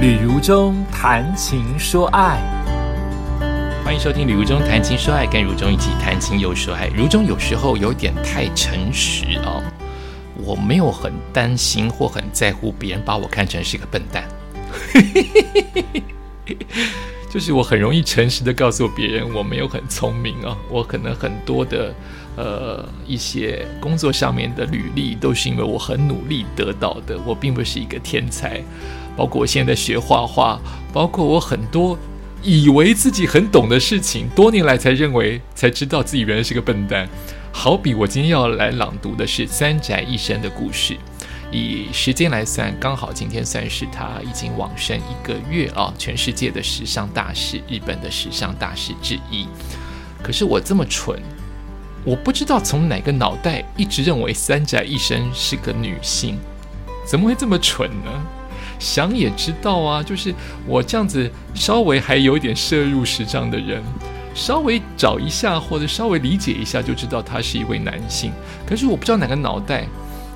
旅如中谈情说爱，欢迎收听《旅如中谈情说爱》，跟如中一起谈情又说爱。如中有时候有点太诚实哦，我没有很担心或很在乎别人把我看成是个笨蛋，就是我很容易诚实的告诉别人我没有很聪明啊，我可能很多的呃一些工作上面的履历都是因为我很努力得到的，我并不是一个天才。包括我现在学画画，包括我很多以为自己很懂的事情，多年来才认为才知道自己原来是个笨蛋。好比我今天要来朗读的是三宅一生的故事，以时间来算，刚好今天算是他已经往生一个月啊，全世界的时尚大师，日本的时尚大师之一。可是我这么蠢，我不知道从哪个脑袋一直认为三宅一生是个女性，怎么会这么蠢呢？想也知道啊，就是我这样子稍微还有点涉入时尚的人，稍微找一下或者稍微理解一下就知道他是一位男性。可是我不知道哪个脑袋，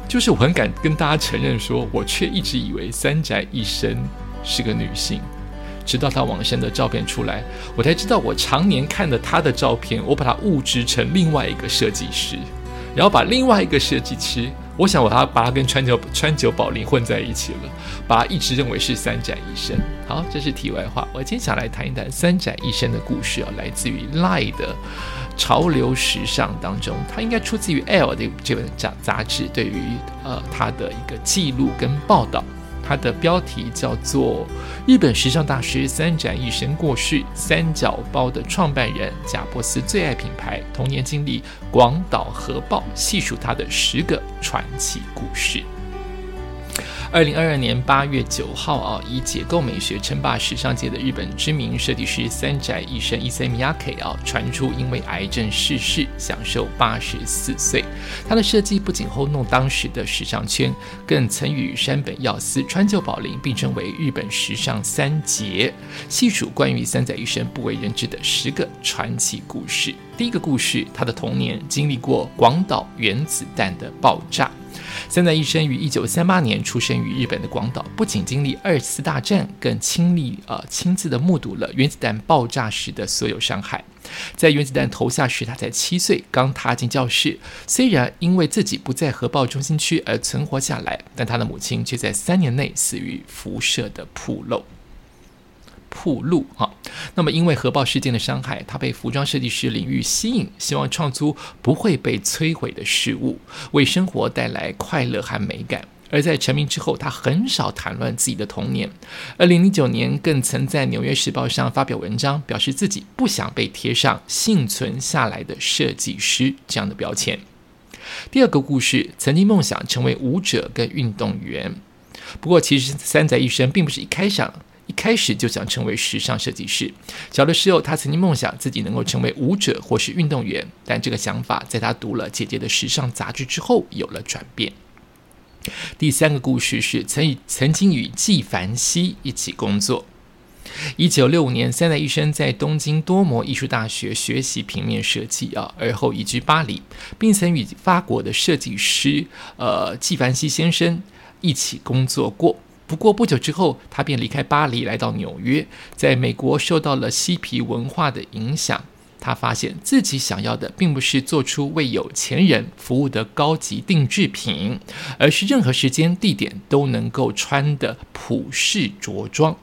就是我很敢跟大家承认，说我却一直以为三宅一生是个女性，直到他往生的照片出来，我才知道我常年看的他的照片，我把他误植成另外一个设计师，然后把另外一个设计师。我想，我要把它跟川久川久保玲混在一起了，把它一直认为是三宅一生。好，这是题外话。我今天想来谈一谈三宅一生的故事啊，来自于《Lie》的潮流时尚当中，它应该出自于《L》的这本杂杂志，对于呃它的一个记录跟报道。它的标题叫做《日本时尚大师三宅一生过世》，三角包的创办人贾伯斯最爱品牌，童年经历广岛核爆，细数他的十个传奇故事。二零二二年八月九号啊，以解构美学称霸时尚界的日本知名设计师三宅一生 （Issey Miyake） 啊，传出因为癌症逝世，享受八十四岁。他的设计不仅轰动当时的时尚圈，更曾与山本耀司、川久保玲并称为日本时尚三杰。细数关于三宅一生不为人知的十个传奇故事。第一个故事，他的童年经历过广岛原子弹的爆炸。三宅一生于一九三八年出生于日本的广岛，不仅经历二次大战，更亲历呃亲自的目睹了原子弹爆炸时的所有伤害。在原子弹投下时，他才七岁，刚踏进教室。虽然因为自己不在核爆中心区而存活下来，但他的母亲却在三年内死于辐射的铺漏。铺路哈，那么因为核爆事件的伤害，他被服装设计师领域吸引，希望创出不会被摧毁的事物，为生活带来快乐和美感。而在成名之后，他很少谈论自己的童年。二零零九年，更曾在《纽约时报》上发表文章，表示自己不想被贴上幸存下来的设计师这样的标签。第二个故事，曾经梦想成为舞者跟运动员，不过其实三宅一生并不是一开始。一开始就想成为时尚设计师。小的时候，他曾经梦想自己能够成为舞者或是运动员，但这个想法在他读了姐姐的时尚杂志之后有了转变。第三个故事是曾与曾经与纪梵希一起工作。一九六五年，三代医生在东京多摩艺术大学学习平面设计啊，而后移居巴黎，并曾与法国的设计师呃纪梵希先生一起工作过。不过不久之后，他便离开巴黎，来到纽约。在美国受到了嬉皮文化的影响，他发现自己想要的并不是做出为有钱人服务的高级定制品，而是任何时间地点都能够穿的普世着装。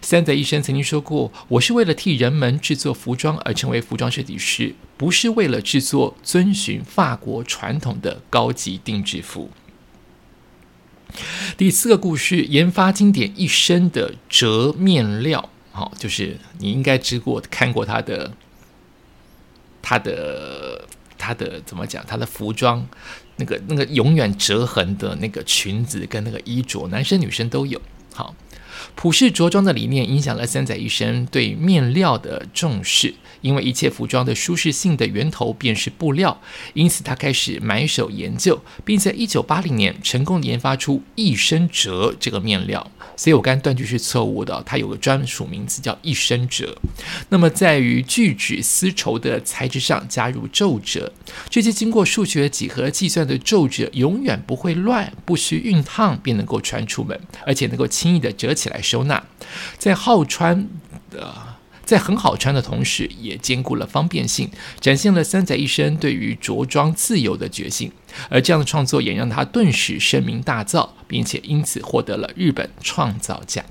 三仔医生曾经说过：“我是为了替人们制作服装而成为服装设计师，不是为了制作遵循法国传统的高级定制服。”第四个故事，研发经典一生的折面料，好，就是你应该知过看过他的，他的他的怎么讲？他的服装那个那个永远折痕的那个裙子跟那个衣着，男生女生都有。好，普世着装的理念影响了三仔一生对面料的重视。因为一切服装的舒适性的源头便是布料，因此他开始埋首研究，并在一九八零年成功研发出一生折这个面料。所以我刚断句是错误的，它有个专属名字叫一生折。那么在于聚酯丝绸的材质上加入皱褶，这些经过数学几何计算的皱褶永远不会乱，不需熨烫便能够穿出门，而且能够轻易的折起来。来收纳，在好穿的，在很好穿的同时，也兼顾了方便性，展现了三宅一生对于着装自由的决心。而这样的创作也让他顿时声名大噪，并且因此获得了日本创造奖。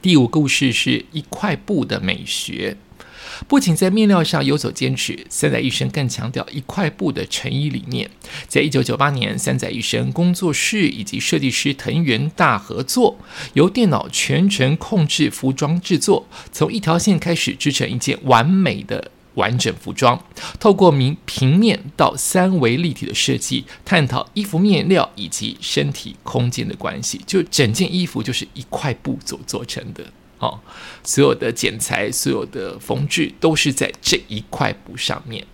第五故事是一块布的美学。不仅在面料上有所坚持，三宅一生更强调一块布的成衣理念。在一九九八年，三宅一生工作室以及设计师藤原大合作，由电脑全程控制服装制作，从一条线开始织成一件完美的完整服装。透过明平面到三维立体的设计，探讨衣服面料以及身体空间的关系。就整件衣服就是一块布所做成的。哦，所有的剪裁、所有的缝制都是在这一块布上面。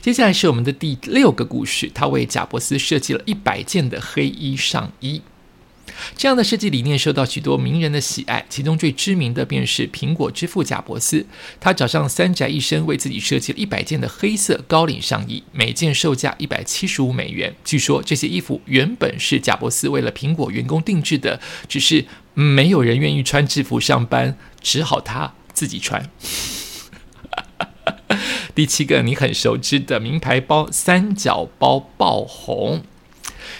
接下来是我们的第六个故事，他为贾伯斯设计了一百件的黑衣上衣。这样的设计理念受到许多名人的喜爱，其中最知名的便是苹果之父贾伯斯。他找上三宅一生，为自己设计了一百件的黑色高领上衣，每件售价一百七十五美元。据说这些衣服原本是贾伯斯为了苹果员工定制的，只是没有人愿意穿制服上班，只好他自己穿。第七个，你很熟知的名牌包三角包爆红。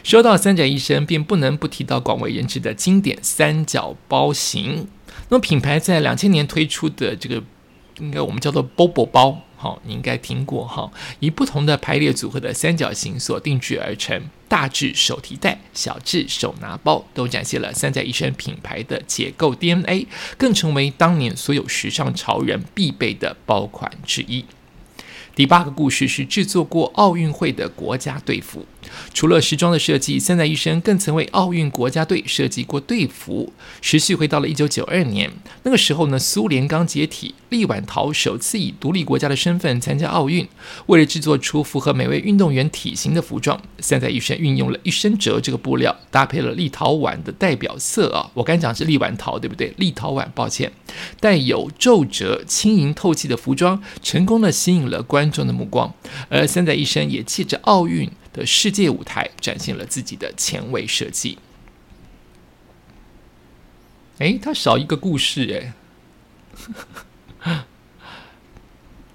说到三宅一生，便不能不提到广为人知的经典三角包型。那么品牌在两千年推出的这个，应该我们叫做 Bobo 包，好，你应该听过哈。以不同的排列组合的三角形所定制而成，大至手提袋，小至手拿包，都展现了三宅一生品牌的结构 DNA，更成为当年所有时尚潮人必备的包款之一。第八个故事是制作过奥运会的国家队服。除了时装的设计，三宅一生更曾为奥运国家队设计过队服。时序回到了一九九二年，那个时候呢，苏联刚解体，立晚桃首次以独立国家的身份参加奥运。为了制作出符合每位运动员体型的服装，三宅一生运用了一身折这个布料，搭配了立陶宛的代表色啊，我刚讲是立晚桃，对不对？立陶宛，抱歉，带有皱褶、轻盈透气的服装，成功的吸引了观众的目光。而三宅一生也借着奥运。的世界舞台展现了自己的前卫设计。哎，他少一个故事哎，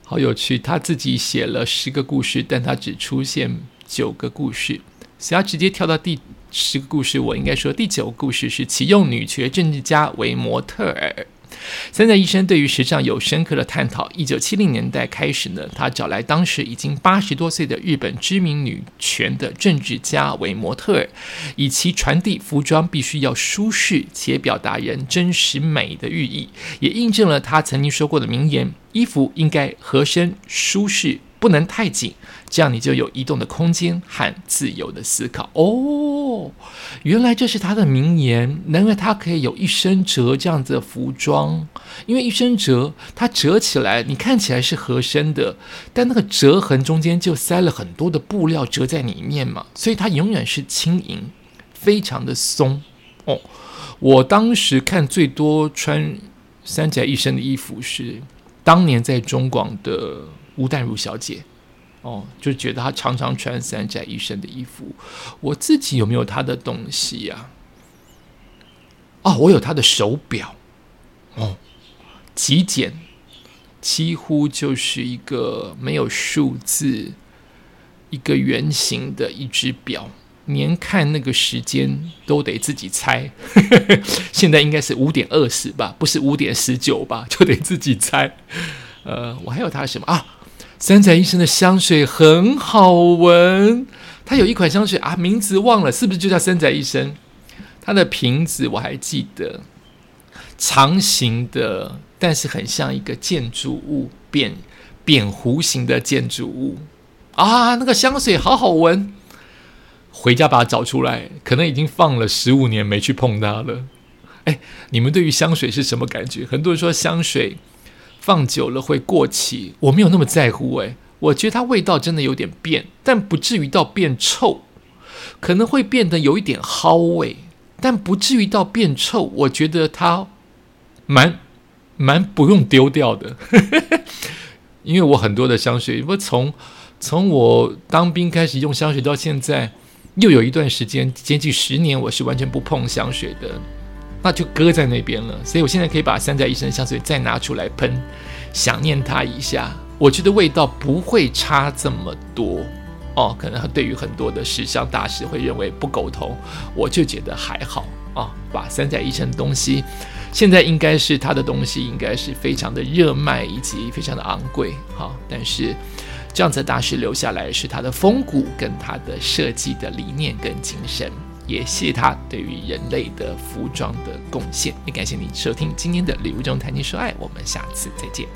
好有趣！他自己写了十个故事，但他只出现九个故事，所以他直接跳到第十个故事。我应该说，第九个故事是启用女权政治家为模特儿。三宅医生对于时尚有深刻的探讨。一九七零年代开始呢，他找来当时已经八十多岁的日本知名女权的政治家为模特儿，以其传递服装必须要舒适且表达人真实美的寓意，也印证了他曾经说过的名言：衣服应该合身、舒适，不能太紧。这样你就有移动的空间和自由的思考哦。原来这是他的名言，难怪他可以有一身折这样子的服装。因为一身折，它折起来，你看起来是合身的，但那个折痕中间就塞了很多的布料折在里面嘛，所以它永远是轻盈，非常的松哦。我当时看最多穿三宅一生的衣服是当年在中广的吴淡如小姐。哦，就觉得她常常穿三宅一生的衣服。我自己有没有她的东西呀？哦，我有她的手表。哦，极简，几乎就是一个没有数字、一个圆形的一只表，连看那个时间都得自己猜。现在应该是五点二十吧，不是五点十九吧？就得自己猜。呃，我还有他什么啊？三宅医生的香水很好闻，他有一款香水啊，名字忘了，是不是就叫三宅医生？它的瓶子我还记得，长形的，但是很像一个建筑物，扁扁弧形的建筑物啊，那个香水好好闻，回家把它找出来，可能已经放了十五年没去碰它了。哎，你们对于香水是什么感觉？很多人说香水。放久了会过期，我没有那么在乎诶，我觉得它味道真的有点变，但不至于到变臭，可能会变得有一点蒿味，但不至于到变臭。我觉得它蛮蛮不用丢掉的，因为我很多的香水，我从从我当兵开始用香水到现在，又有一段时间，接近十年，我是完全不碰香水的，那就搁在那边了。所以我现在可以把三宅一生的香水再拿出来喷，想念它一下。我觉得味道不会差这么多哦。可能对于很多的时尚大师会认为不苟同，我就觉得还好啊。把三宅一生的东西，现在应该是他的东西，应该是非常的热卖以及非常的昂贵好。但是。这样子大师留下来是他的风骨跟他的设计的理念跟精神，也谢他对于人类的服装的贡献。也感谢你收听今天的礼物中谈情说爱，我们下次再见。